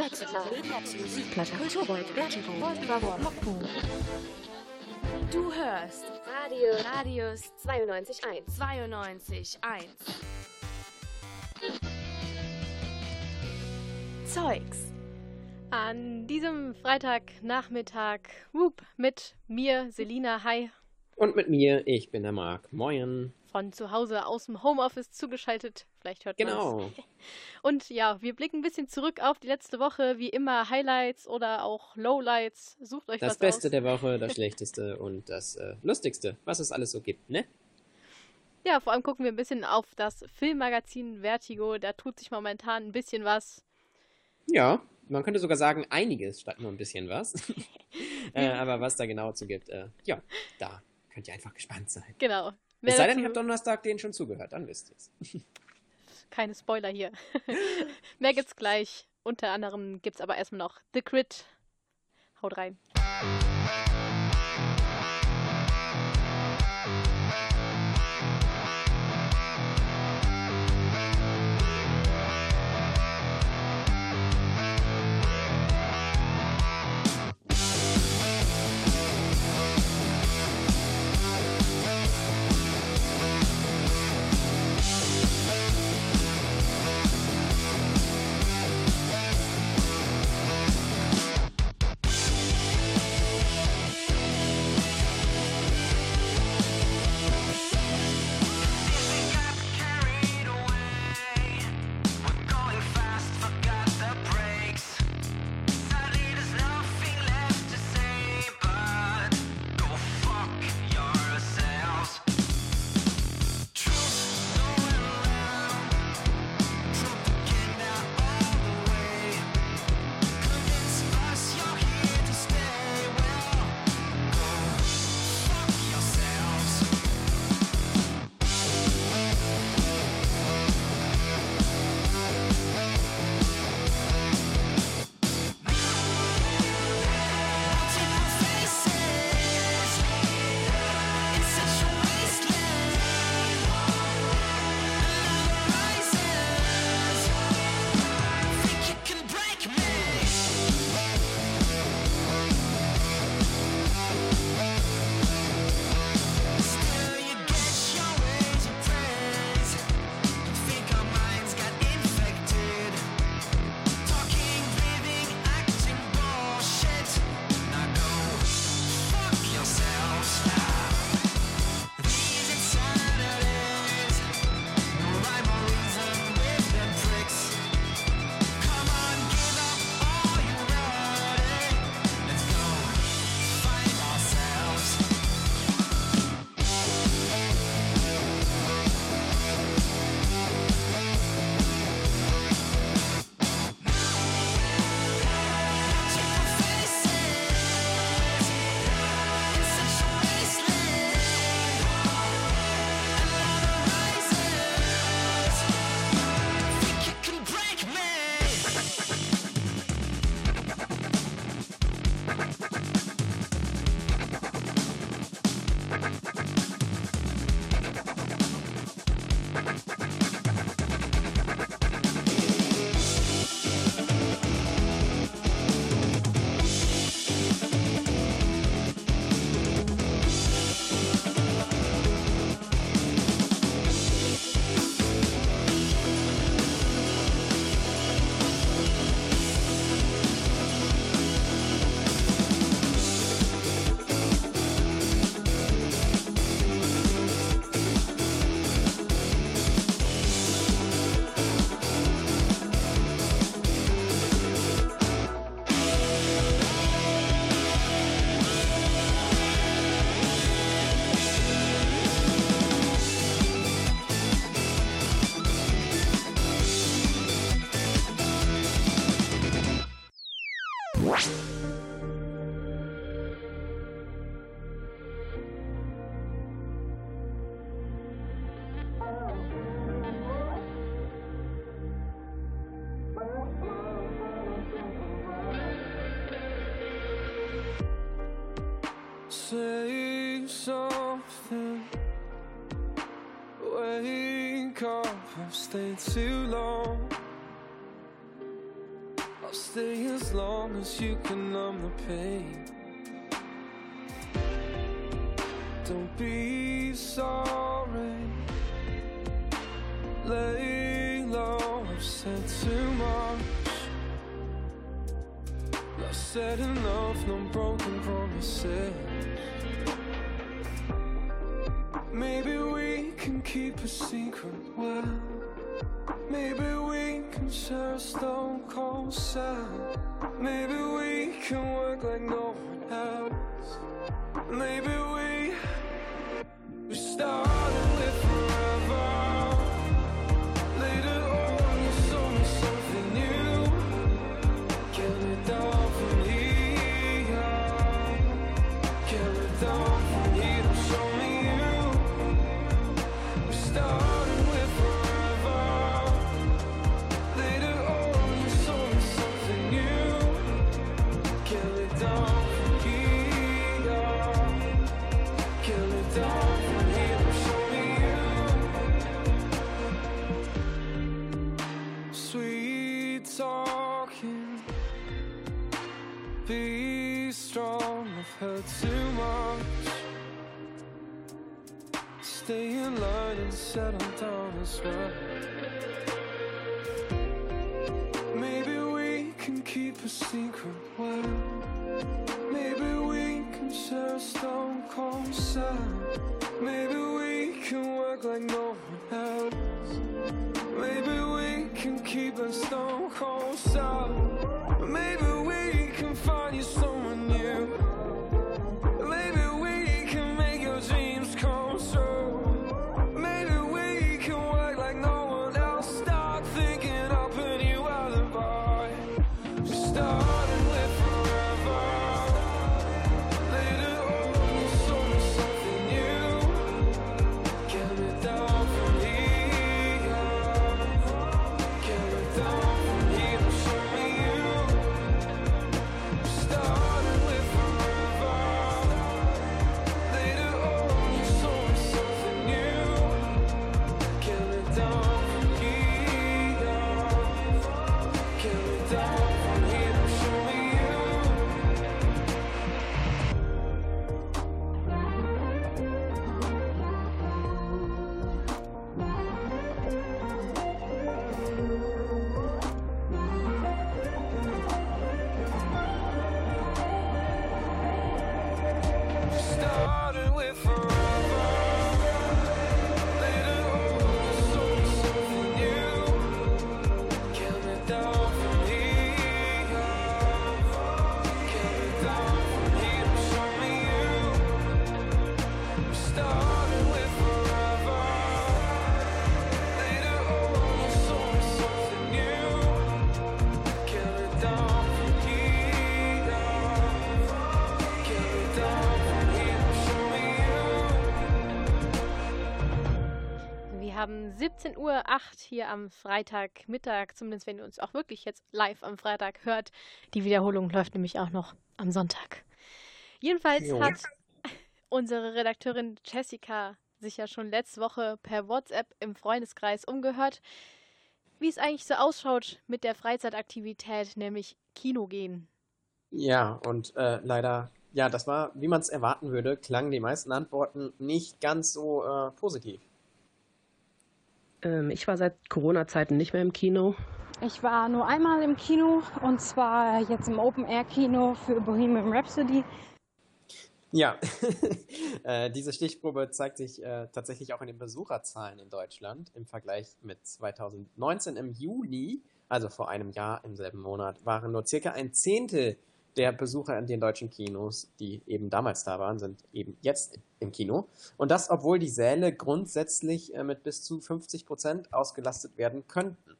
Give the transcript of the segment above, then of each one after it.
Musikplatte, Rockboom. Du hörst Radio Radius 92.1. 92.1. Zeugs. An diesem Freitagnachmittag whoop, mit mir, Selina, hi, Und mit mir, ich bin der Marc. Moin. von zu Hause aus dem Homeoffice zugeschaltet. Vielleicht hört man Genau. Und ja, wir blicken ein bisschen zurück auf die letzte Woche. Wie immer Highlights oder auch Lowlights. Sucht euch Das was Beste aus. der Woche, das Schlechteste und das äh, Lustigste, was es alles so gibt, ne? Ja, vor allem gucken wir ein bisschen auf das Filmmagazin Vertigo. Da tut sich momentan ein bisschen was. Ja, man könnte sogar sagen, einiges statt nur ein bisschen was. äh, aber was da genau zu gibt, äh, ja, da könnt ihr einfach gespannt sein. Genau. Es sei denn, ihr habt Donnerstag denen schon zugehört, dann wisst ihr es. Keine Spoiler hier. Mehr gibt's gleich. Unter anderem gibt's aber erstmal noch The Crit. Haut rein. Stay too long. I'll stay as long as you can numb the pain. Don't be sorry. Lay low, I've said too much. Not said enough, no broken promises. Maybe we can keep a secret well. Maybe we can share a stone cold sad. Maybe we can work like no one else. Maybe secret well. Maybe we can share a stone cold sad. 17.08 Uhr hier am Freitagmittag, zumindest wenn ihr uns auch wirklich jetzt live am Freitag hört. Die Wiederholung läuft nämlich auch noch am Sonntag. Jedenfalls Jo. hat unsere Redakteurin Jessica sich ja schon letzte Woche per WhatsApp im Freundeskreis umgehört, wie es eigentlich so ausschaut mit der Freizeitaktivität, nämlich Kino gehen. Ja, und äh, leider, ja, das war, wie man es erwarten würde, klangen die meisten Antworten nicht ganz so äh, positiv. Ähm, ich war seit Corona-Zeiten nicht mehr im Kino. Ich war nur einmal im Kino und zwar jetzt im Open-Air-Kino für Bohemian Rhapsody. Ja, äh, diese Stichprobe zeigt sich äh, tatsächlich auch in den Besucherzahlen in Deutschland. Im Vergleich mit 2019 im Juni, also vor einem Jahr im selben Monat, waren nur circa ein Zehntel der Besucher in den deutschen Kinos, die eben damals da waren, sind eben jetzt im Kino. Und das, obwohl die Säle grundsätzlich äh, mit bis zu 50 Prozent ausgelastet werden könnten.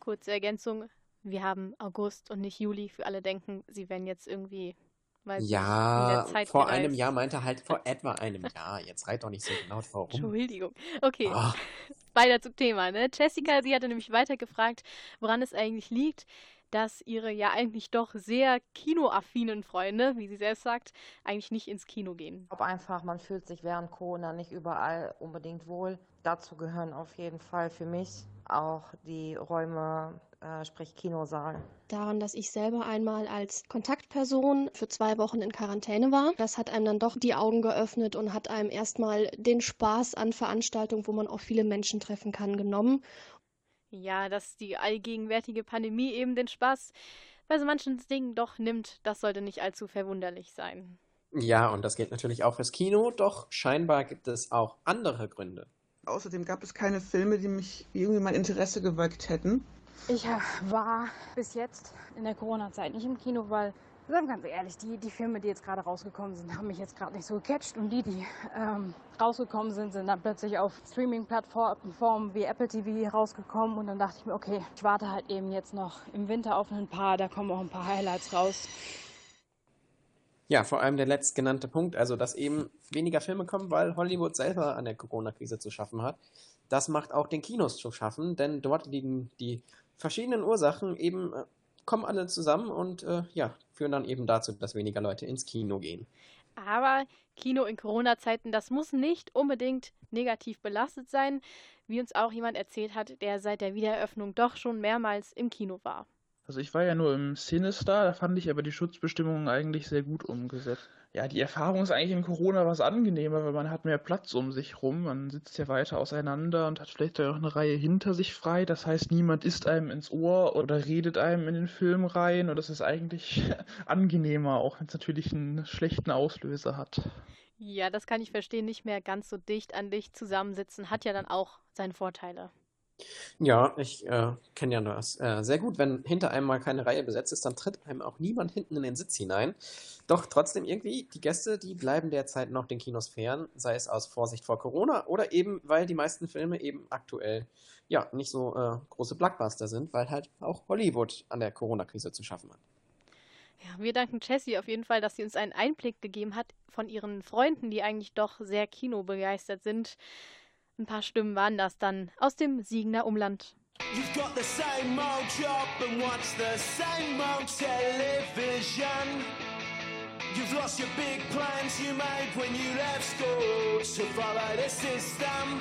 Kurze Ergänzung, wir haben August und nicht Juli. Für alle denken, sie wären jetzt irgendwie, in Ja, der Zeit vor gereist. einem Jahr meinte er halt vor etwa einem Jahr. Jetzt reit doch nicht so genau warum. Entschuldigung. Okay, Ah. weiter zum Thema. Ne? Jessica, sie hatte nämlich weiter gefragt, woran es eigentlich liegt, dass ihre ja eigentlich doch sehr kinoaffinen Freunde, wie sie selbst sagt, eigentlich nicht ins Kino gehen. Ich glaube einfach, man fühlt sich während Corona nicht überall unbedingt wohl. Dazu gehören auf jeden Fall für mich auch die Räume, äh, sprich Kinosaal. Daran, dass ich selber einmal als Kontaktperson für zwei Wochen in Quarantäne war. Das hat einem dann doch die Augen geöffnet und hat einem erstmal den Spaß an Veranstaltungen, wo man auch viele Menschen treffen kann, genommen. Ja, dass die allgegenwärtige Pandemie eben den Spaß bei so manchen Dingen doch nimmt, das sollte nicht allzu verwunderlich sein. Ja, und das gilt natürlich auch fürs Kino, doch scheinbar gibt es auch andere Gründe. Außerdem gab es keine Filme, die mich irgendwie mein Interesse geweckt hätten. Ich war bis jetzt in der Corona-Zeit nicht im Kino, weil, sagen ganz ehrlich, die, die Filme, die jetzt gerade rausgekommen sind, haben mich jetzt gerade nicht so gecatcht. Und die, die ähm, rausgekommen sind, sind dann plötzlich auf Streaming-Plattformen wie Apple TV rausgekommen. Und dann dachte ich mir, okay, ich warte halt eben jetzt noch im Winter auf ein paar, da kommen auch ein paar Highlights raus. Ja, vor allem der letztgenannte Punkt, also dass eben weniger Filme kommen, weil Hollywood selber an der Corona-Krise zu schaffen hat. Das macht auch den Kinos zu schaffen, denn dort liegen die verschiedenen Ursachen eben, äh, kommen alle zusammen und äh, ja, führen dann eben dazu, dass weniger Leute ins Kino gehen. Aber Kino in Corona-Zeiten, das muss nicht unbedingt negativ belastet sein, wie uns auch jemand erzählt hat, der seit der Wiedereröffnung doch schon mehrmals im Kino war. Also ich war ja nur im Sinister, da fand ich aber die Schutzbestimmungen eigentlich sehr gut umgesetzt. Ja, die Erfahrung ist eigentlich in Corona was angenehmer, weil man hat mehr Platz um sich rum, man sitzt ja weiter auseinander und hat vielleicht auch eine Reihe hinter sich frei. Das heißt, niemand isst einem ins Ohr oder redet einem in den Film rein und das ist eigentlich angenehmer, auch wenn es natürlich einen schlechten Auslöser hat. Ja, das kann ich verstehen, nicht mehr ganz so dicht an dich zusammensitzen, hat ja dann auch seine Vorteile. Ja, ich äh, kenne ja das äh, sehr gut. Wenn hinter einem mal keine Reihe besetzt ist, dann tritt einem auch niemand hinten in den Sitz hinein. Doch trotzdem irgendwie, die Gäste, die bleiben derzeit noch den Kinos fern, sei es aus Vorsicht vor Corona oder eben, weil die meisten Filme eben aktuell ja nicht so äh, große Blockbuster sind, weil halt auch Hollywood an der Corona-Krise zu schaffen hat. Ja, wir danken Jessie auf jeden Fall, dass sie uns einen Einblick gegeben hat von ihren Freunden, die eigentlich doch sehr kinobegeistert sind. Ein paar Stimmen waren das dann aus dem Siegener Umland. You've got the same old job and watch the same old television. You've lost your big plans you made when you left school to follow the system.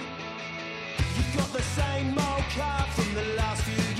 You've got the same old car from the last few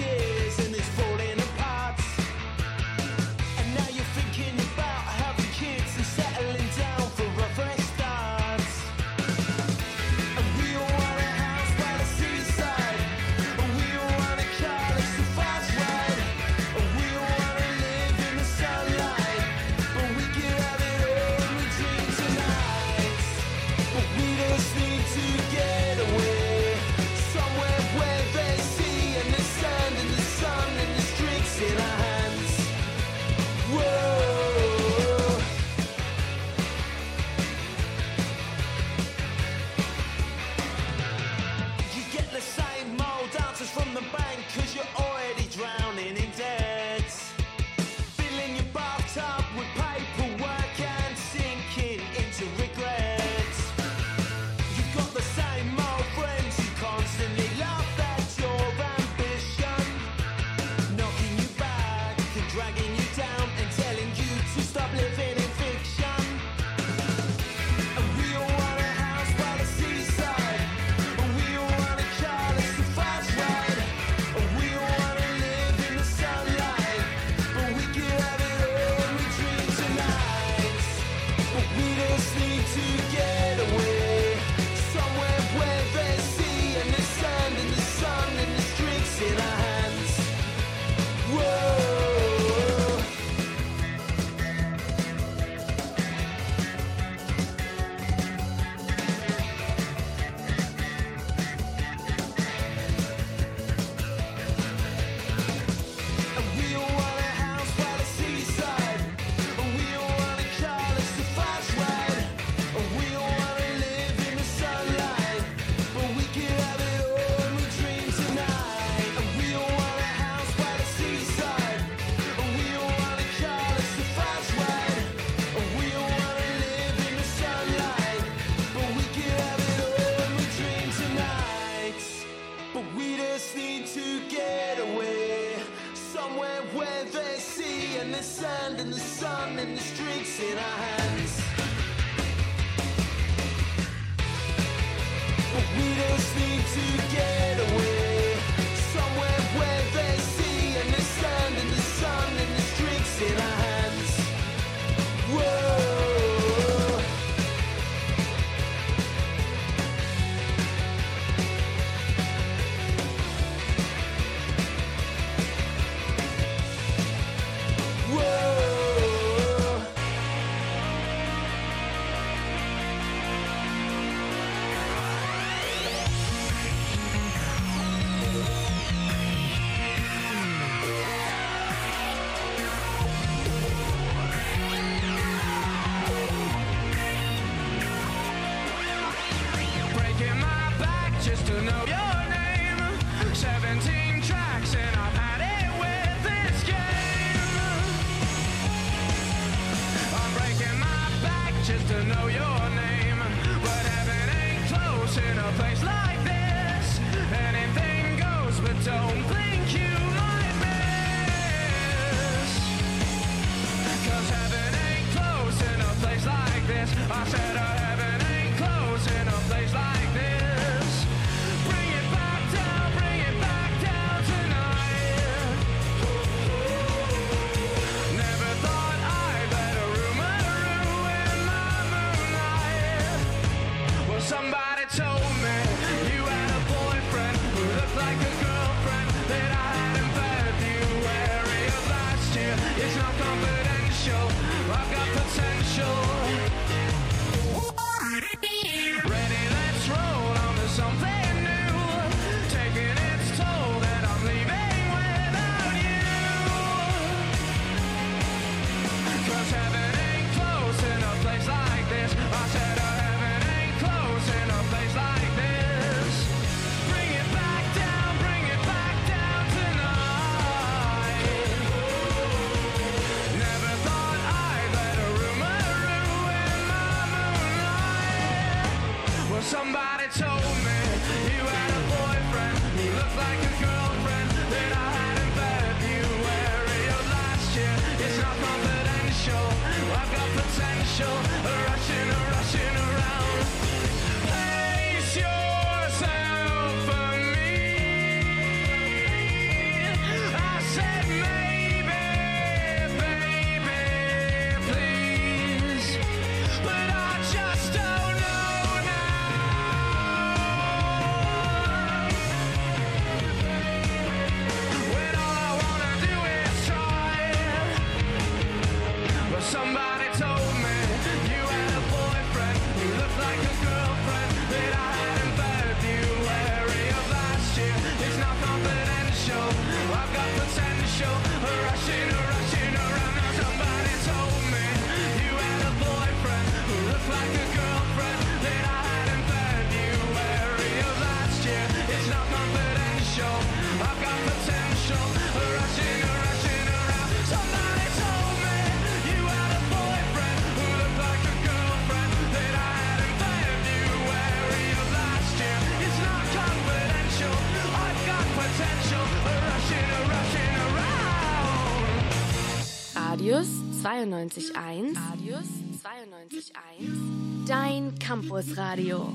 we just need to get away 92.1. Radius 92.1. Dein Campusradio.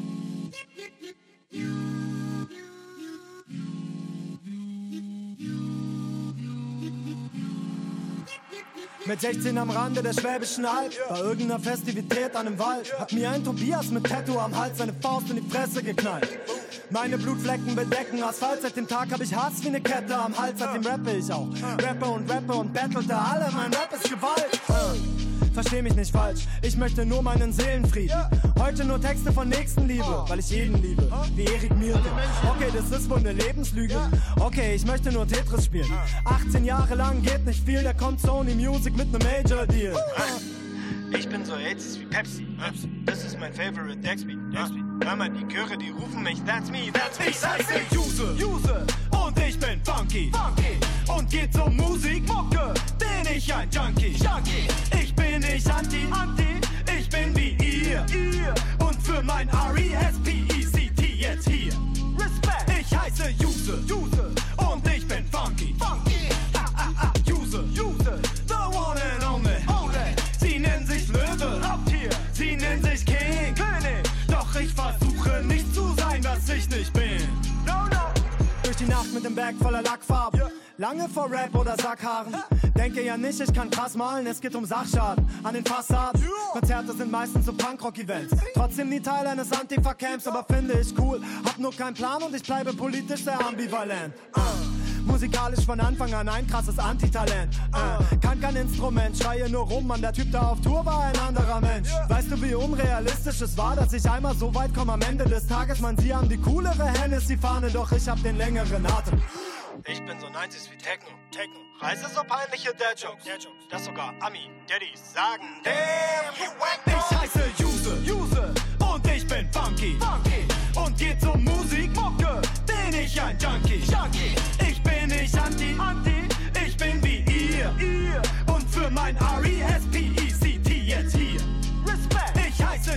Mit 16 am Rande der Schwäbischen Alb, bei irgendeiner Festivität an einem Wald, hat mir ein Tobias mit Tattoo am Hals seine Faust in die Fresse geknallt. Meine Blutflecken bedecken Asphalt, seit dem Tag hab ich Hass wie ne Kette am Hals, seitdem rappe ich auch. Rappe und rappe und battle da alle, mein Rap ist Gewalt. Äh. Versteh mich nicht falsch, ich möchte nur meinen Seelenfrieden. Heute nur Texte von Nächstenliebe, weil ich jeden liebe, wie Erik Mirke. Okay, das ist wohl ne Lebenslüge. Okay, ich möchte nur Tetris spielen. 18 Jahre lang geht nicht viel, da kommt Sony Music mit nem Major Deal. Ich bin so AIDS wie Pepsi. Das ist mein Favorite Dexby. Dexby. Mal, die Chöre, die rufen mich. That's me, that's me. Ich heiße Juse, Juse und ich bin funky, funky und geht zur Musik, Mucke, bin ich ein Junkie, Junkie. Ich bin nicht Anti, Anti, ich bin wie ihr, ihr und für mein R-E-S-P-E-C-T jetzt hier. Respekt. Ich heiße Juse, Juse und ich bin funky, funky. Durch die Nacht mit dem Bag voller Lackfarben. Lange vor Rap oder Sackhaaren. Denke ja nicht, ich kann krass malen, es geht um Sachschaden. An den Fassaden. Konzerte sind meistens so Punkrock-Events. Trotzdem nie Teil eines Antifa-Camps, aber finde ich cool. Hab nur keinen Plan und ich bleibe politisch sehr ambivalent. Uh. Musikalisch von Anfang an ein krasses Antitalent. Äh, kann kein Instrument, schreie nur rum, man, der Typ da auf Tour war ein anderer Mensch. Weißt du, wie unrealistisch es war, dass ich einmal so weit komme am Ende des Tages? Man, sie haben die coolere Hennessy-Fahne, doch ich hab den längeren Atem. Ich bin so 90s wie Techno. Techno. Reiße so peinliche Dad Jokes. Dad Jokes. Das sogar Ami, Daddies sagen. Damn, you wack Ich heiße Juse, Juse und ich bin funky, funky und geht zur Musik, Mucke, bin ich ein Junkie, Junkie. Nicht Anti, Anti, ich bin wie ihr, ihr und für mein R-E-S-P-E-C-T jetzt hier. Respekt. Ich heiße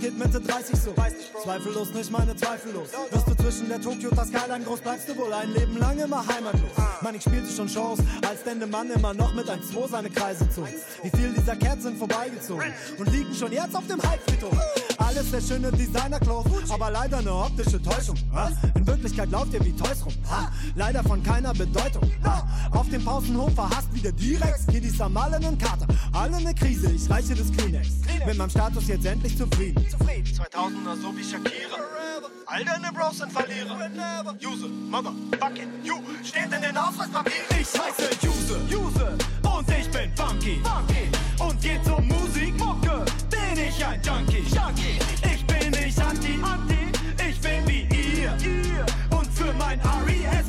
mit Mitte 30 so. Zweifellos nicht meine Zweifellos. Wirst du zwischen der Tokyo und der Skyline groß, bleibst du wohl ein Leben lang immer heimatlos. Mann, ich spielte schon Shows, als denn der Mann immer noch mit 1-2 seine Kreise zog. Wie viel dieser Cats sind vorbeigezogen und liegen schon jetzt auf dem Halbfriedhof. Alles sehr schöne Designer-Clothes, aber leider eine optische Täuschung. In Wirklichkeit lauft ihr wie Toys rum. Leider von keiner Bedeutung. Auf dem Pausenhof verhasst wieder Direx. Kiddies haben alle einen Kater, alle eine Krise. Ich reiche das Kleenex. Mit meinem Status jetzt endlich zufrieden. Zufrieden. 2000er so wie Shakira. All deine Bros sind Verlierer. Use, Mother, fucking you. Steht in den Ausweispapieren. Ich heiße Juse, Juse und ich bin funky. funky. Und geht um Musik, Mucke, bin ich ein Junkie. Junkie. Ich bin nicht anti, anti, ich bin wie ihr. ihr. Und für mein R-E-S-P-E-C-T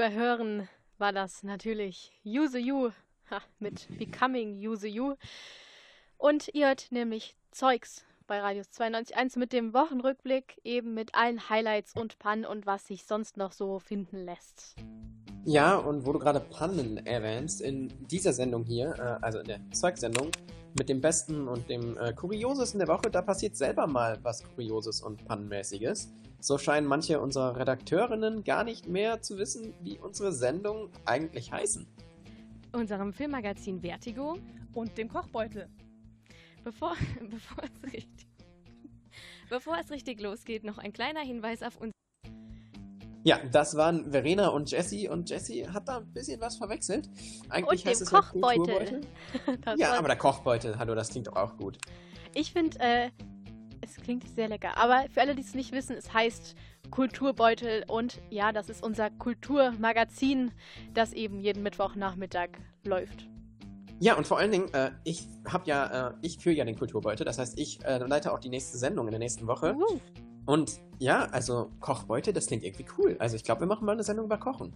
überhören war das natürlich Use You ha, mit Becoming Use You. Und ihr hört nämlich Zeugs bei Radius 92.1 mit dem Wochenrückblick, eben mit allen Highlights und Pannen und was sich sonst noch so finden lässt. Ja, und wo du gerade Pannen erwähnst, in dieser Sendung hier, äh, also in der Zeug-Sendung, mit dem Besten und dem äh, Kuriosesten der Woche, da passiert selber mal was Kurioses und Pannenmäßiges. So scheinen manche unserer Redakteurinnen gar nicht mehr zu wissen, wie unsere Sendungen eigentlich heißen. Unserem Filmmagazin Vertigo und dem Kochbeutel. Bevor, bevor, es richtig, bevor es richtig losgeht, noch ein kleiner Hinweis auf uns. Ja, das waren Verena und Jessie und Jessie hat da ein bisschen was verwechselt. Eigentlich und heißt dem es ja Kochbeutel. Ja, war- aber der Kochbeutel, hallo, das klingt doch auch gut. Ich finde, äh, es klingt sehr lecker. Aber für alle, die es nicht wissen, es heißt Kulturbeutel und ja, das ist unser Kulturmagazin, das eben jeden Mittwochnachmittag läuft. Ja, und vor allen Dingen, äh, ich habe ja, äh, ich führe ja den Kulturbeutel, das heißt, ich äh, leite auch die nächste Sendung in der nächsten Woche. Und ja, also Kochbeute, das klingt irgendwie cool. Also ich glaube, wir machen mal eine Sendung über Kochen.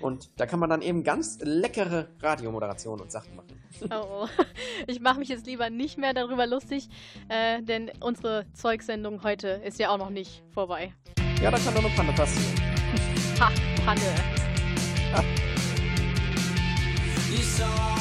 Und da kann man dann eben ganz leckere Radiomoderationen und Sachen machen. Oh, oh. Ich mache mich jetzt lieber nicht mehr darüber lustig, äh, denn unsere Zeugsendung heute ist ja auch noch nicht vorbei. Ja, da kann doch eine Panne passieren. Ha, Panne. You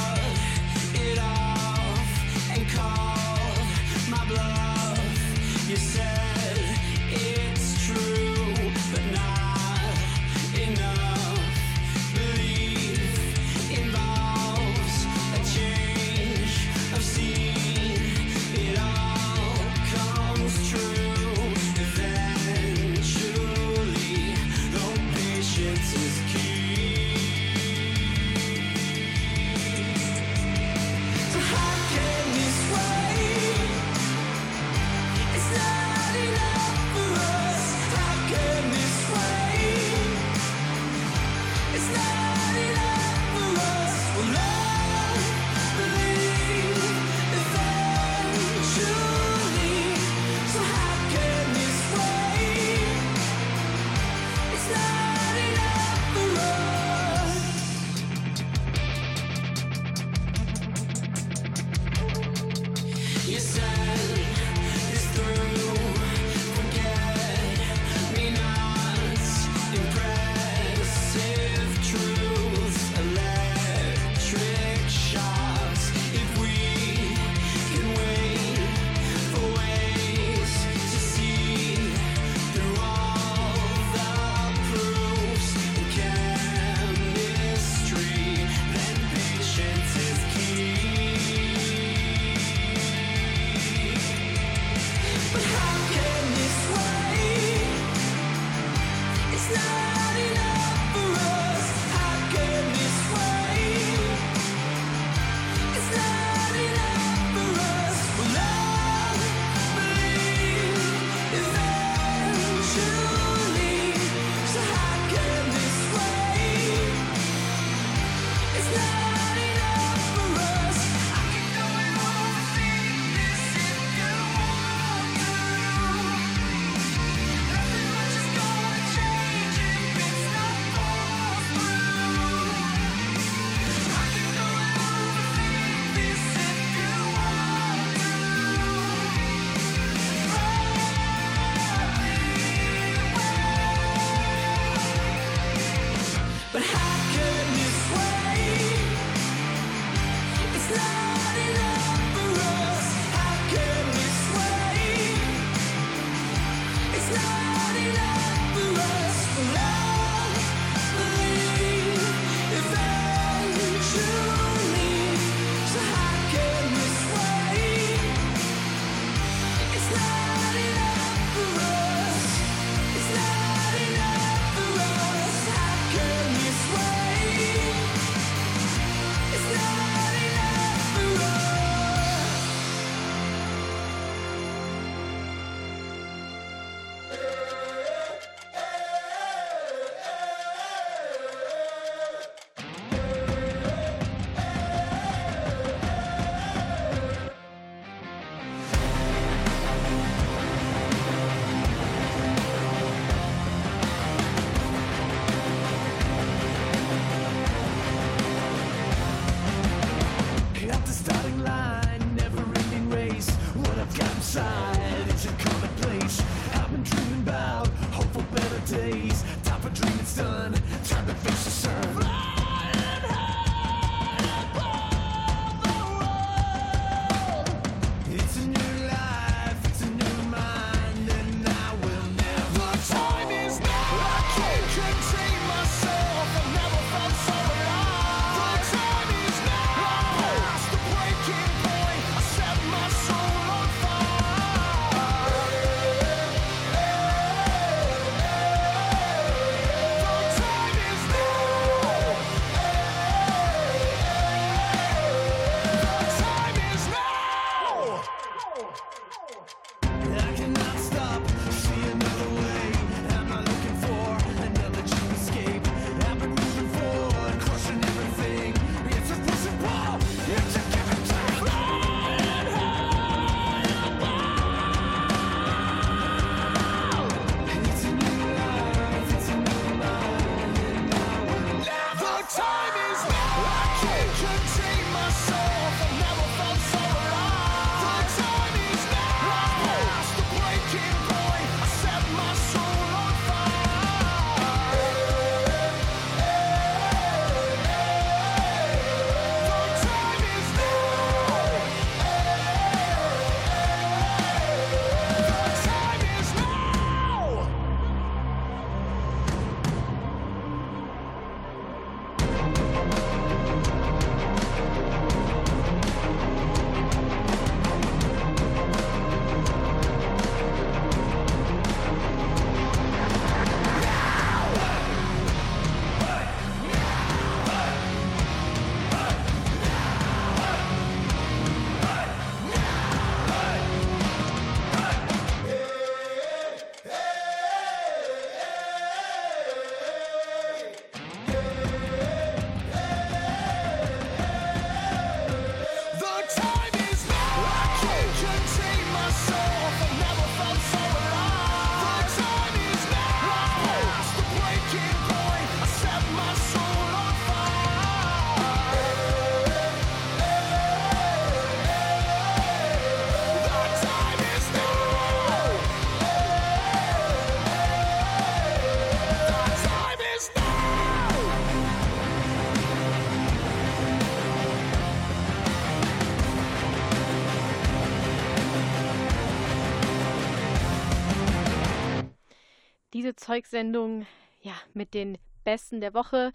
Zeugsendung, ja, mit den Besten der Woche,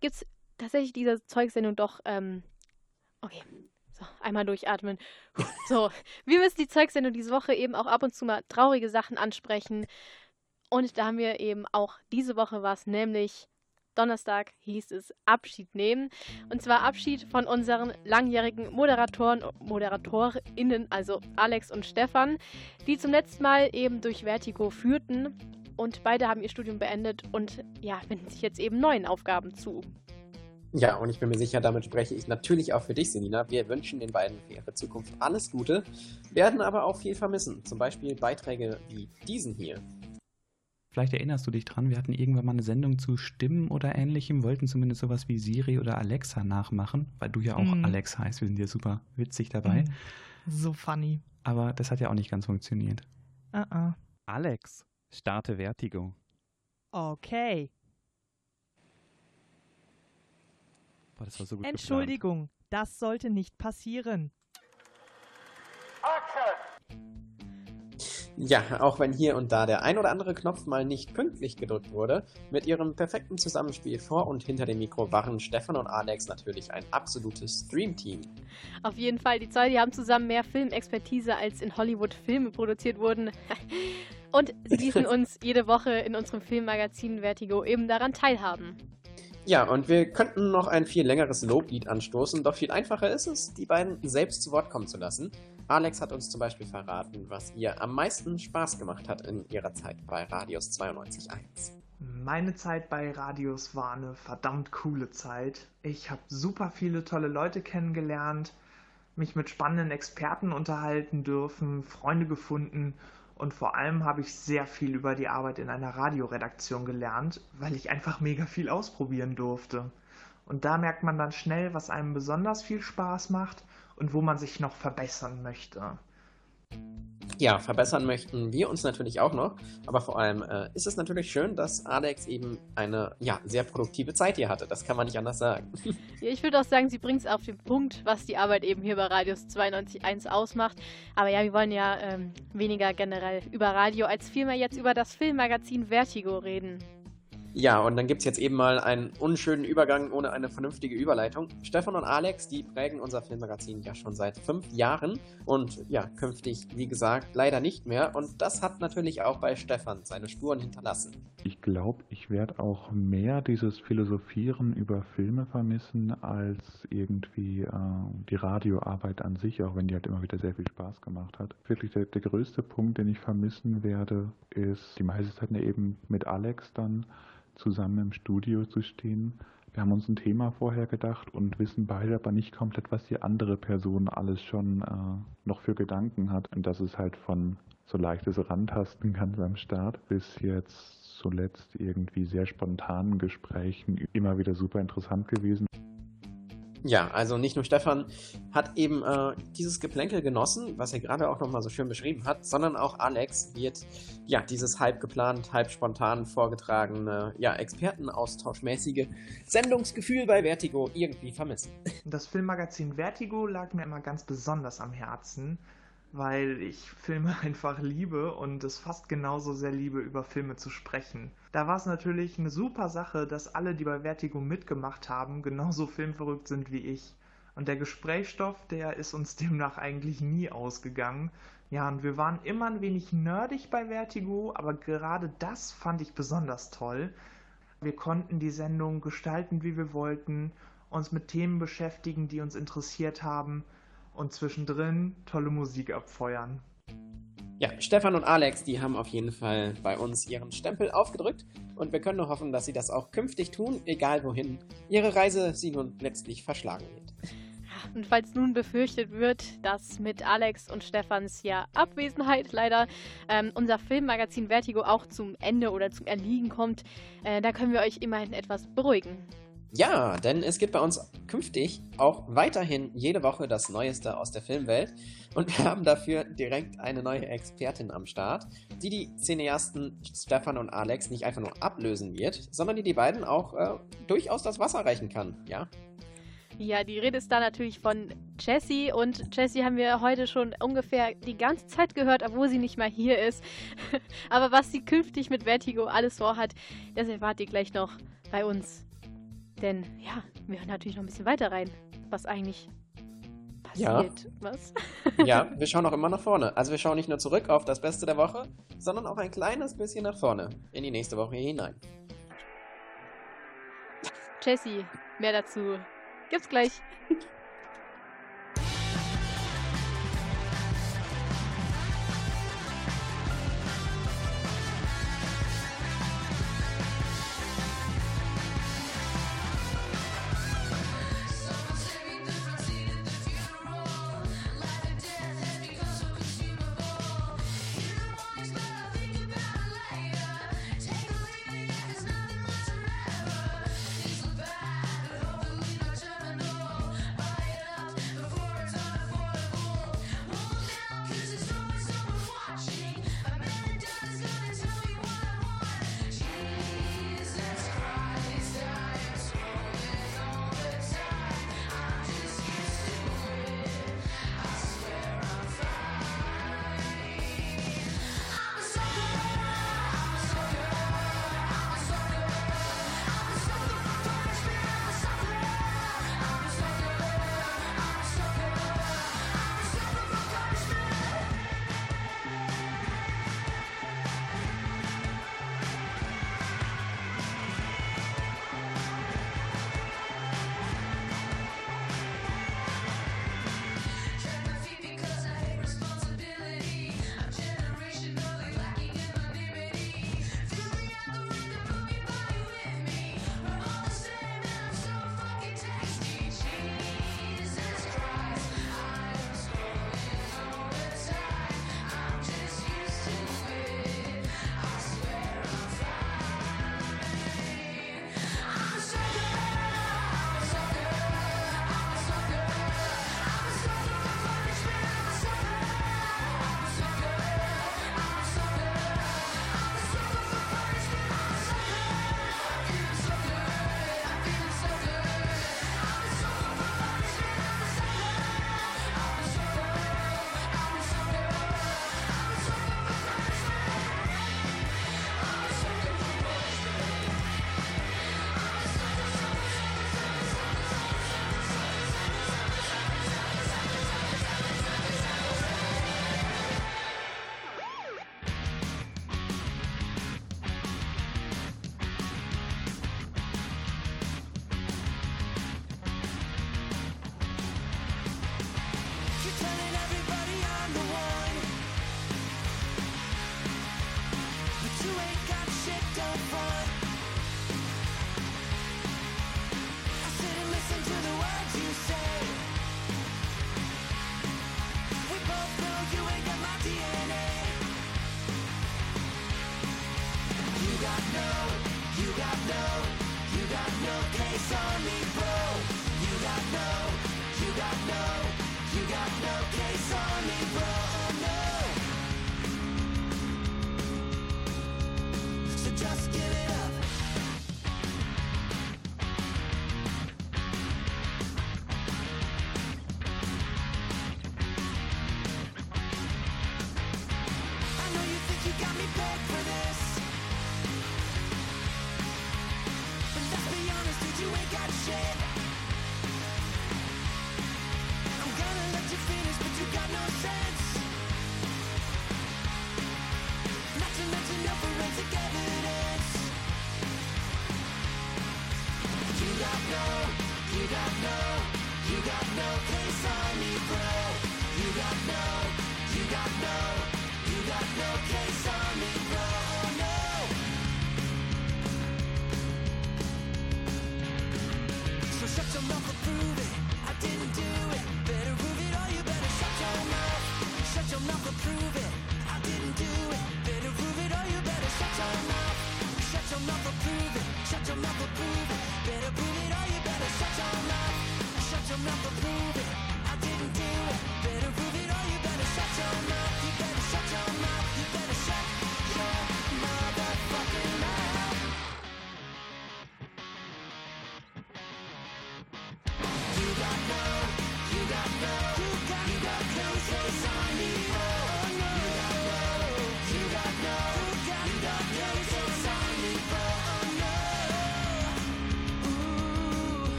gibt es tatsächlich diese Zeugsendung doch, ähm, okay, so, einmal durchatmen. So, wir müssen die Zeugsendung diese Woche eben auch ab und zu mal traurige Sachen ansprechen. Und da haben wir eben auch diese Woche was, nämlich Donnerstag hieß es Abschied nehmen. Und zwar Abschied von unseren langjährigen Moderatoren, ModeratorInnen, also Alex und Stefan, die zum letzten Mal eben durch Vertigo führten. Und beide haben ihr Studium beendet und ja, wenden sich jetzt eben neuen Aufgaben zu. Ja, und ich bin mir sicher, damit spreche ich natürlich auch für dich, Selina. Wir wünschen den beiden für ihre Zukunft alles Gute, werden aber auch viel vermissen. Zum Beispiel Beiträge wie diesen hier. Vielleicht erinnerst du dich dran, wir hatten irgendwann mal eine Sendung zu Stimmen oder ähnlichem, wollten zumindest sowas wie Siri oder Alexa nachmachen, weil du ja auch Mhm. Alex heißt. Wir sind ja super witzig dabei. Mhm. So funny. Aber das hat ja auch nicht ganz funktioniert. Uh -uh. Alex, starte Vertigo. Okay. Boah, das war so gut Entschuldigung, das sollte nicht passieren. Ja, auch wenn hier und da der ein oder andere Knopf mal nicht pünktlich gedrückt wurde, mit ihrem perfekten Zusammenspiel vor und hinter dem Mikro waren Stefan und Alex natürlich ein absolutes Streamteam. Auf jeden Fall, die zwei, die haben zusammen mehr Filmexpertise, als in Hollywood Filme produziert wurden. Und sie ließen uns jede Woche in unserem Filmmagazin Vertigo eben daran teilhaben. Ja, und wir könnten noch ein viel längeres Loblied anstoßen, doch viel einfacher ist es, die beiden selbst zu Wort kommen zu lassen. Alex hat uns zum Beispiel verraten, was ihr am meisten Spaß gemacht hat in ihrer Zeit bei Radius 92.1. Meine Zeit bei Radius war eine verdammt coole Zeit. Ich habe super viele tolle Leute kennengelernt, mich mit spannenden Experten unterhalten dürfen, Freunde gefunden und vor allem habe ich sehr viel über die Arbeit in einer Radioredaktion gelernt, weil ich einfach mega viel ausprobieren durfte. Und da merkt man dann schnell, was einem besonders viel Spaß macht und wo man sich noch verbessern möchte. Ja, verbessern möchten wir uns natürlich auch noch, aber vor allem äh, ist es natürlich schön, dass Alex eben eine ja, sehr produktive Zeit hier hatte. Das kann man nicht anders sagen. Ja, ich würde auch sagen, sie bringt es auf den Punkt, was die Arbeit eben hier bei Radius 92.1 ausmacht. Aber ja, wir wollen ja ähm, weniger generell über Radio als vielmehr jetzt über das Filmmagazin Vertigo reden. Ja, und dann gibt es jetzt eben mal einen unschönen Übergang ohne eine vernünftige Überleitung. Stefan und Alex, die prägen unser Filmmagazin ja schon seit fünf Jahren und ja, künftig, wie gesagt, leider nicht mehr. Und das hat natürlich auch bei Stefan seine Spuren hinterlassen. Ich glaube, ich werde auch mehr dieses Philosophieren über Filme vermissen, als irgendwie äh, die Radioarbeit an sich, auch wenn die halt immer wieder sehr viel Spaß gemacht hat. Wirklich der, der größte Punkt, den ich vermissen werde, ist die meiste Zeit eben mit Alex dann zusammen im Studio zu stehen. Wir haben uns ein Thema vorher gedacht und wissen beide aber nicht komplett, was die andere Person alles schon äh, noch für Gedanken hat. Und das ist halt von so leichtes Rantasten ganz am Start bis jetzt zuletzt irgendwie sehr spontanen Gesprächen immer wieder super interessant gewesen. Ja, also nicht nur Stefan hat eben äh, dieses Geplänkel genossen, was er gerade auch nochmal so schön beschrieben hat, sondern auch Alex wird ja dieses halb geplant, halb spontan vorgetragene, ja, expertenaustauschmäßige Sendungsgefühl bei Vertigo irgendwie vermissen. Das Filmmagazin Vertigo lag mir immer ganz besonders am Herzen, weil ich Filme einfach liebe und es fast genauso sehr liebe, über Filme zu sprechen. Da war es natürlich eine super Sache, dass alle, die bei Vertigo mitgemacht haben, genauso filmverrückt sind wie ich. Und der Gesprächsstoff, der ist uns demnach eigentlich nie ausgegangen. Ja, und wir waren immer ein wenig nerdig bei Vertigo, aber gerade das fand ich besonders toll. Wir konnten die Sendung gestalten, wie wir wollten, uns mit Themen beschäftigen, die uns interessiert haben und zwischendrin tolle Musik abfeuern. Ja, Stefan und Alex, die haben auf jeden Fall bei uns ihren Stempel aufgedrückt und wir können nur hoffen, dass sie das auch künftig tun, egal wohin ihre Reise sie nun letztlich verschlagen wird. Und falls nun befürchtet wird, dass mit Alex und Stefans ja Abwesenheit leider ähm, unser Filmmagazin Vertigo auch zum Ende oder zum Erliegen kommt, äh, da können wir euch immerhin etwas beruhigen. Ja, denn es gibt bei uns künftig auch weiterhin jede Woche das Neueste aus der Filmwelt. Und wir haben dafür direkt eine neue Expertin am Start, die die Cineasten Stefan und Alex nicht einfach nur ablösen wird, sondern die die beiden auch äh, durchaus das Wasser reichen kann, ja? Ja, die Rede ist da natürlich von Jessie und Jessie haben wir heute schon ungefähr die ganze Zeit gehört, obwohl sie nicht mal hier ist. Aber was sie künftig mit Vertigo alles vorhat, das erfahrt ihr gleich noch bei uns. Denn ja, wir hören natürlich noch ein bisschen weiter rein, was eigentlich passiert. Ja. Was? ja, wir schauen auch immer nach vorne. Also wir schauen nicht nur zurück auf das Beste der Woche, sondern auch ein kleines bisschen nach vorne in die nächste Woche hinein. Jessie, mehr dazu gibt's gleich.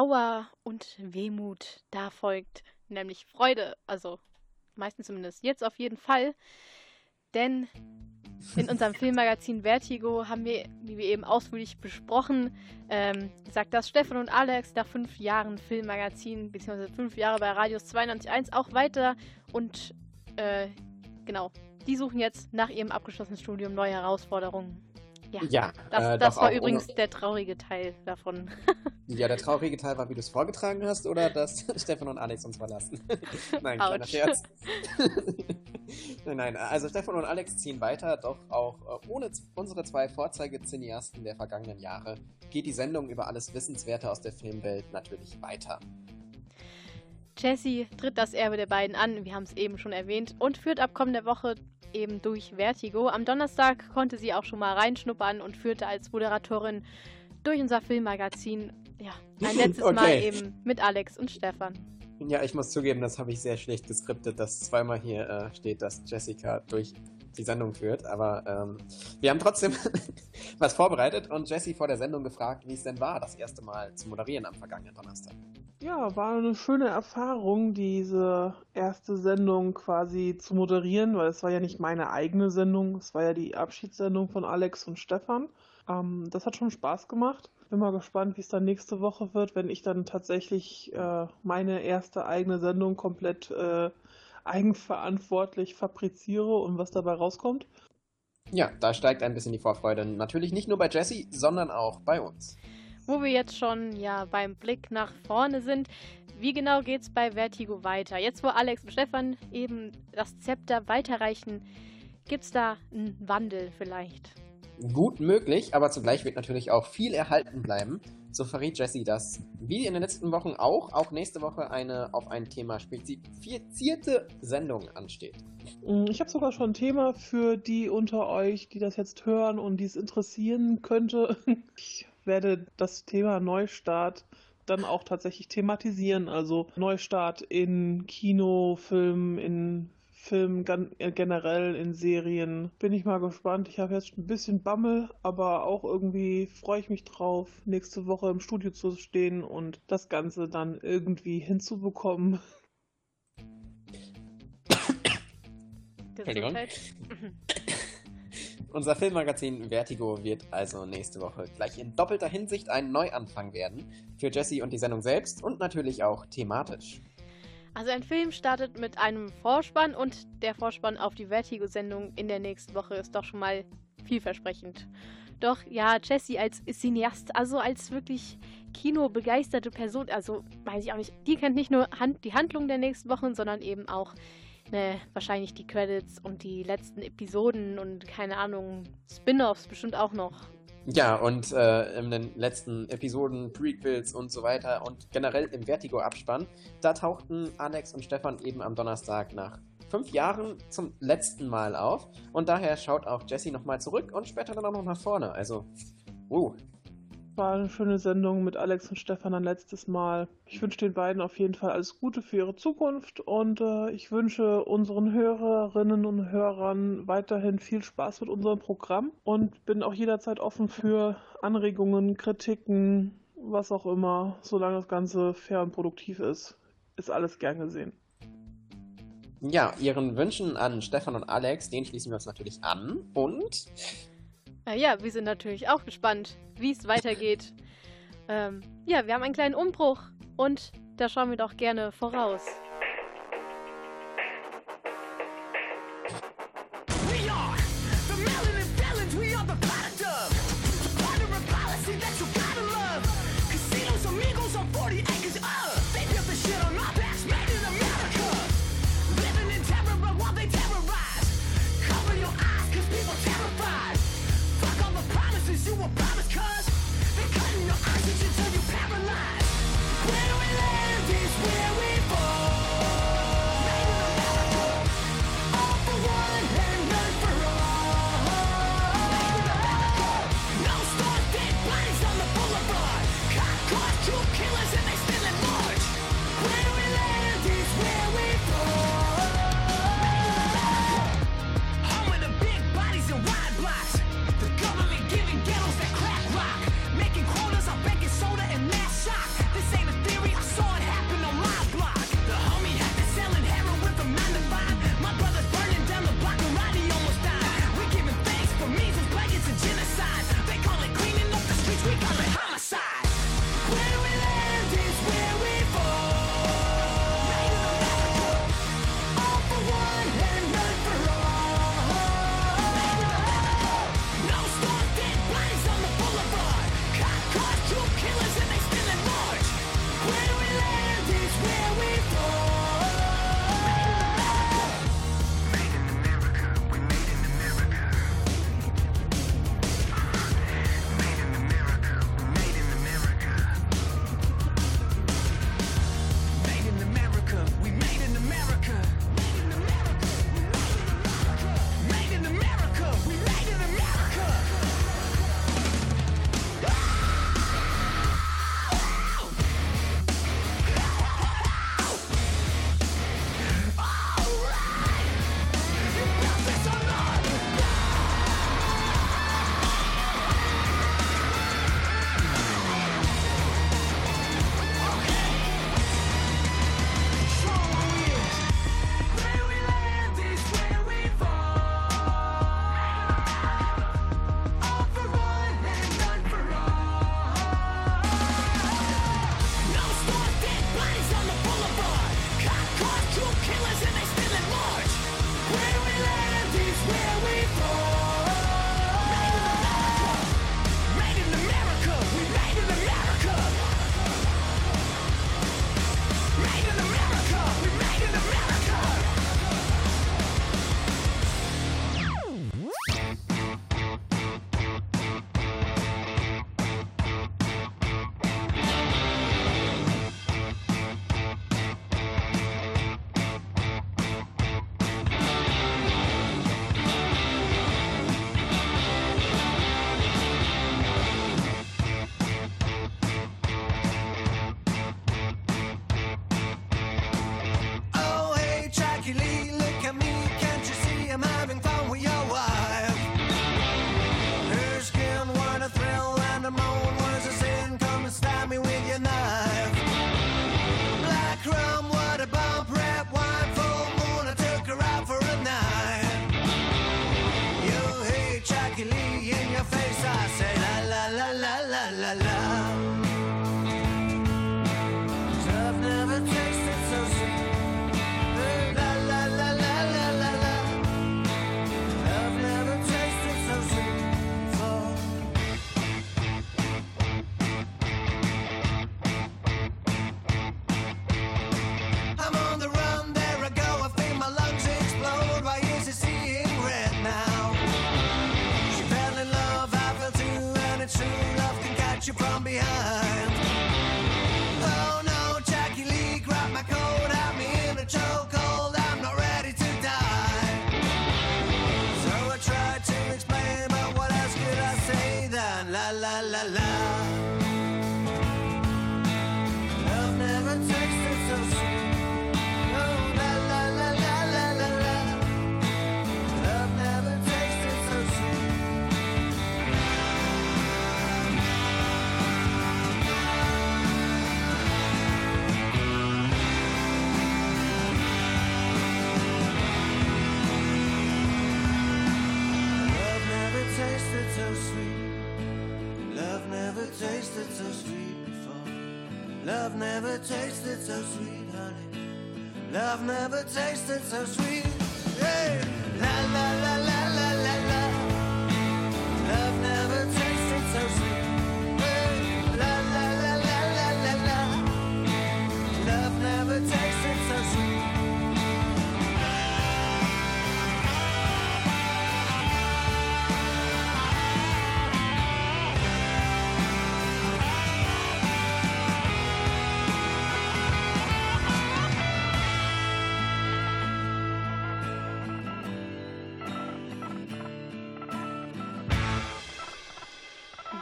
Trauer und Wehmut, da folgt nämlich Freude. Also meistens zumindest jetzt auf jeden Fall. Denn in unserem Filmmagazin Vertigo haben wir, wie wir eben ausführlich besprochen, ähm, gesagt, dass Stefan und Alex nach fünf Jahren Filmmagazin, beziehungsweise fünf Jahre bei Radius 92.1 auch weiter und äh, genau, die suchen jetzt nach ihrem abgeschlossenen Studium neue Herausforderungen. Ja, Ja, das, äh, das war übrigens der traurige Teil davon. Ja, der traurige Teil war, wie du es vorgetragen hast, oder dass Stefan und Alex uns verlassen? nein, kleiner. Scherz. nein, nein, also Stefan und Alex ziehen weiter, doch auch äh, ohne unsere zwei Vorzeigecineasten der vergangenen Jahre geht die Sendung über alles Wissenswerte aus der Filmwelt natürlich weiter. Jessie tritt das Erbe der beiden an, wir haben es eben schon erwähnt, und führt ab kommender Woche eben durch Vertigo. Am Donnerstag konnte sie auch schon mal reinschnuppern und führte als Moderatorin durch unser Filmmagazin, ja, ein letztes Mal Okay. eben mit Alex und Stefan. Ja, ich muss zugeben, das habe ich sehr schlecht geskriptet, dass zweimal hier äh, steht, dass Jessica durch die Sendung führt. Aber ähm, wir haben trotzdem was vorbereitet und Jessie vor der Sendung gefragt, wie es denn war, das erste Mal zu moderieren am vergangenen Donnerstag. Ja, war eine schöne Erfahrung, diese erste Sendung quasi zu moderieren, weil es war ja nicht meine eigene Sendung, es war ja die Abschiedssendung von Alex und Stefan. Ähm, das hat schon Spaß gemacht. Bin mal gespannt, wie es dann nächste Woche wird, wenn ich dann tatsächlich äh, meine erste eigene Sendung komplett äh, eigenverantwortlich fabriziere und was dabei rauskommt. Ja, da steigt ein bisschen die Vorfreude. Natürlich nicht nur bei Jessie, sondern auch bei uns. Wo wir jetzt schon ja beim Blick nach vorne sind, wie genau geht's bei Vertigo weiter? Jetzt, wo Alex und Stefan eben das Zepter weiterreichen, gibt's da einen Wandel vielleicht? Gut möglich, aber zugleich wird natürlich auch viel erhalten bleiben. So verriet Jessie, dass, wie in den letzten Wochen auch, auch nächste Woche eine auf ein Thema spezifizierte Sendung ansteht. Mm, Ich habe sogar schon ein Thema für die unter euch, die das jetzt hören und die es interessieren könnte. Ich werde das Thema Neustart dann auch tatsächlich thematisieren. Also Neustart in Kino, Film, in Film gan- äh, generell, in Serien. Bin ich mal gespannt. Ich habe jetzt ein bisschen Bammel, aber auch irgendwie freue ich mich drauf, nächste Woche im Studio zu stehen und das Ganze dann irgendwie hinzubekommen. Gesundheit. Unser Filmmagazin Vertigo wird also nächste Woche gleich in doppelter Hinsicht ein Neuanfang werden. Für Jessie und die Sendung selbst und natürlich auch thematisch. Also ein Film startet mit einem Vorspann und der Vorspann auf die Vertigo-Sendung in der nächsten Woche ist doch schon mal vielversprechend. Doch ja, Jessie als Cineast, also als wirklich kinobegeisterte Person, also weiß ich auch nicht, die kennt nicht nur Hand, die Handlung der nächsten Wochen, sondern eben auch ne, wahrscheinlich die Credits und die letzten Episoden und keine Ahnung, Spin-offs bestimmt auch noch. Ja, und äh, in den letzten Episoden, Prequels und so weiter und generell im Vertigo-Abspann, da tauchten Alex und Stefan eben am Donnerstag nach fünf Jahren zum letzten Mal auf. Und daher schaut auch Jesse nochmal zurück und später dann auch noch nach vorne. Also, uh. War eine schöne Sendung mit Alex und Stefan ein letztes Mal. Ich wünsche den beiden auf jeden Fall alles Gute für ihre Zukunft und äh, ich wünsche unseren Hörerinnen und Hörern weiterhin viel Spaß mit unserem Programm und bin auch jederzeit offen für Anregungen, Kritiken, was auch immer, solange das Ganze fair und produktiv ist. Ist alles gern gesehen. Ja, Ihren Wünschen an Stefan und Alex, den schließen wir uns natürlich an. Und ja, wir sind natürlich auch gespannt, wie es weitergeht. Ähm, ja, wir haben einen kleinen Umbruch und da schauen wir doch gerne voraus.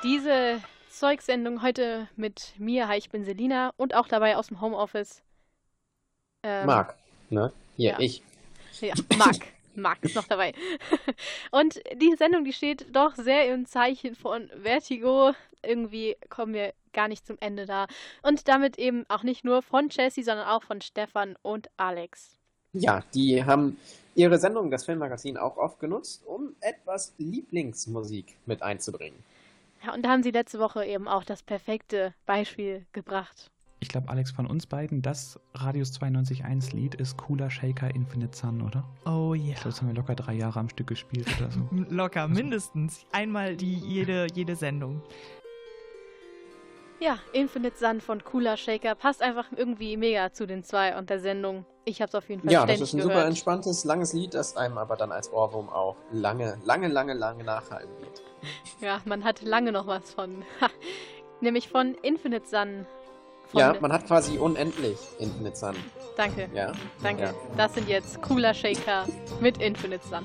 Diese Zeugsendung heute mit mir, hi, ich bin Selina und auch dabei aus dem Homeoffice. Ähm, Marc, ne? Hier, ja. ich. Ja, Marc. Marc ist noch dabei. Und die Sendung, die steht doch sehr im Zeichen von Vertigo. Irgendwie kommen wir gar nicht zum Ende da. Und damit eben auch nicht nur von Jessie, sondern auch von Stefan und Alex. Ja, die haben ihre Sendung, das Filmmagazin, auch oft genutzt, um etwas Lieblingsmusik mit einzubringen. Ja, und da haben sie letzte Woche eben auch das perfekte Beispiel gebracht. Ich glaube, Alex, von uns beiden, das Radius 92.1 Lied ist Cooler Shaker Infinite Sun, oder? Oh ja. Ich glaube, das haben wir locker drei Jahre am Stück gespielt oder so. Locker, mindestens. Einmal die jede, jede Sendung. Ja, Infinite Sun von Cooler Shaker passt einfach irgendwie mega zu den zwei und der Sendung. Ich habe es auf jeden Fall Ja, das ist ein gehört. super entspanntes, langes Lied, das einem aber dann als Ohrwurm auch lange, lange, lange, lange nachhallen wird. Ja, man hat lange noch was von. Nämlich von Infinite Sun. Von Ja, man hat quasi unendlich Infinite Sun. Danke. Ja. Danke. Ja. Das sind jetzt Cooler Shaker mit Infinite Sun.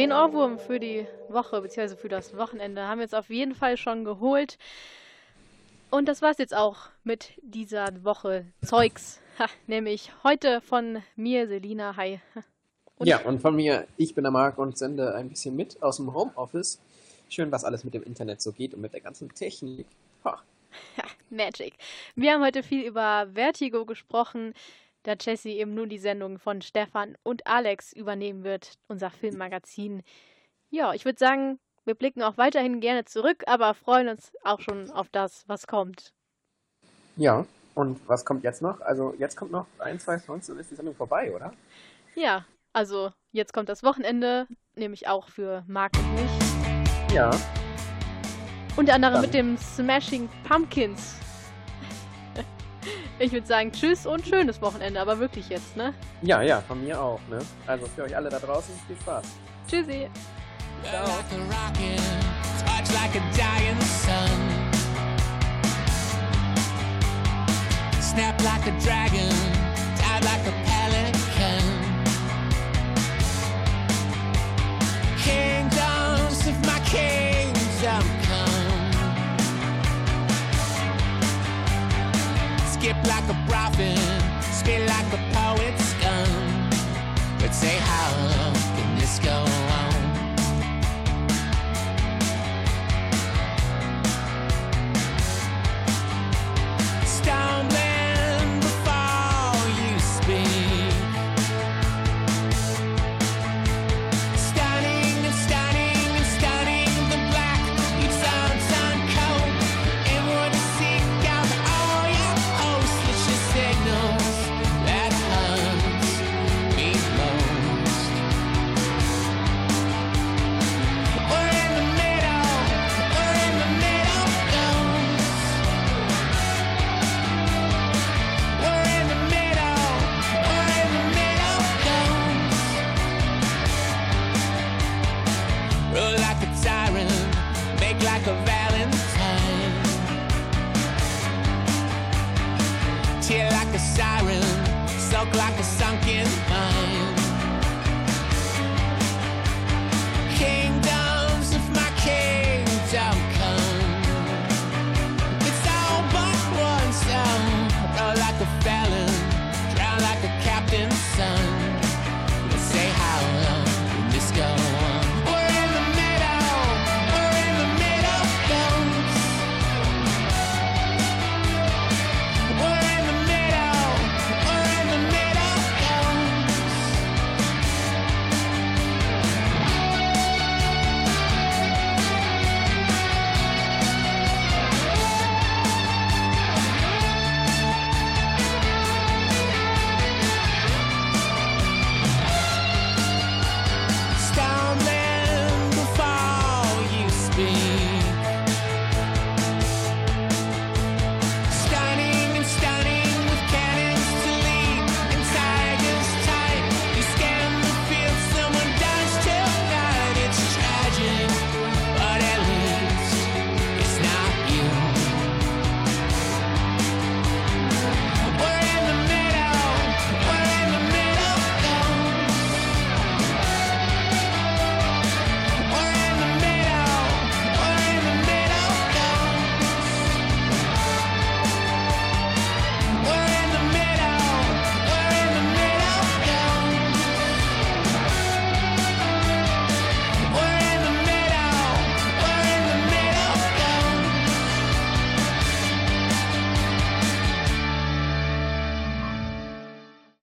Den Ohrwurm für die Woche bzw. für das Wochenende haben wir jetzt auf jeden Fall schon geholt. Und das war's jetzt auch mit dieser Woche Zeugs. Ha, nämlich heute von mir, Selina. Hi. Und ja, und von mir, ich bin der Marc und sende ein bisschen mit aus dem Homeoffice. Schön, was alles mit dem Internet so geht und mit der ganzen Technik. Ha. Magic. Wir haben heute viel über Vertigo gesprochen, da Jessie eben nun die Sendung von Stefan und Alex übernehmen wird, unser Filmmagazin. Ja, ich würde sagen, wir blicken auch weiterhin gerne zurück, aber freuen uns auch schon auf das, was kommt. Ja, und was kommt jetzt noch? Also jetzt kommt noch ein, zwei Songs und ist die Sendung vorbei, oder? Ja, also jetzt kommt das Wochenende, nämlich auch für Marc und mich. Ja. Unter anderem Dann. mit dem Smashing Pumpkins. Ich würde sagen, tschüss und schönes Wochenende, aber wirklich jetzt, ne? Ja, ja, von mir auch, ne? Also für euch alle da draußen viel Spaß. Tschüssi. Ciao. Snap like a dragon, tied like a pelican. Kingdoms of my kingdom like a prophet, spit like a poet's gun. But say, how can this go Soak like a sunken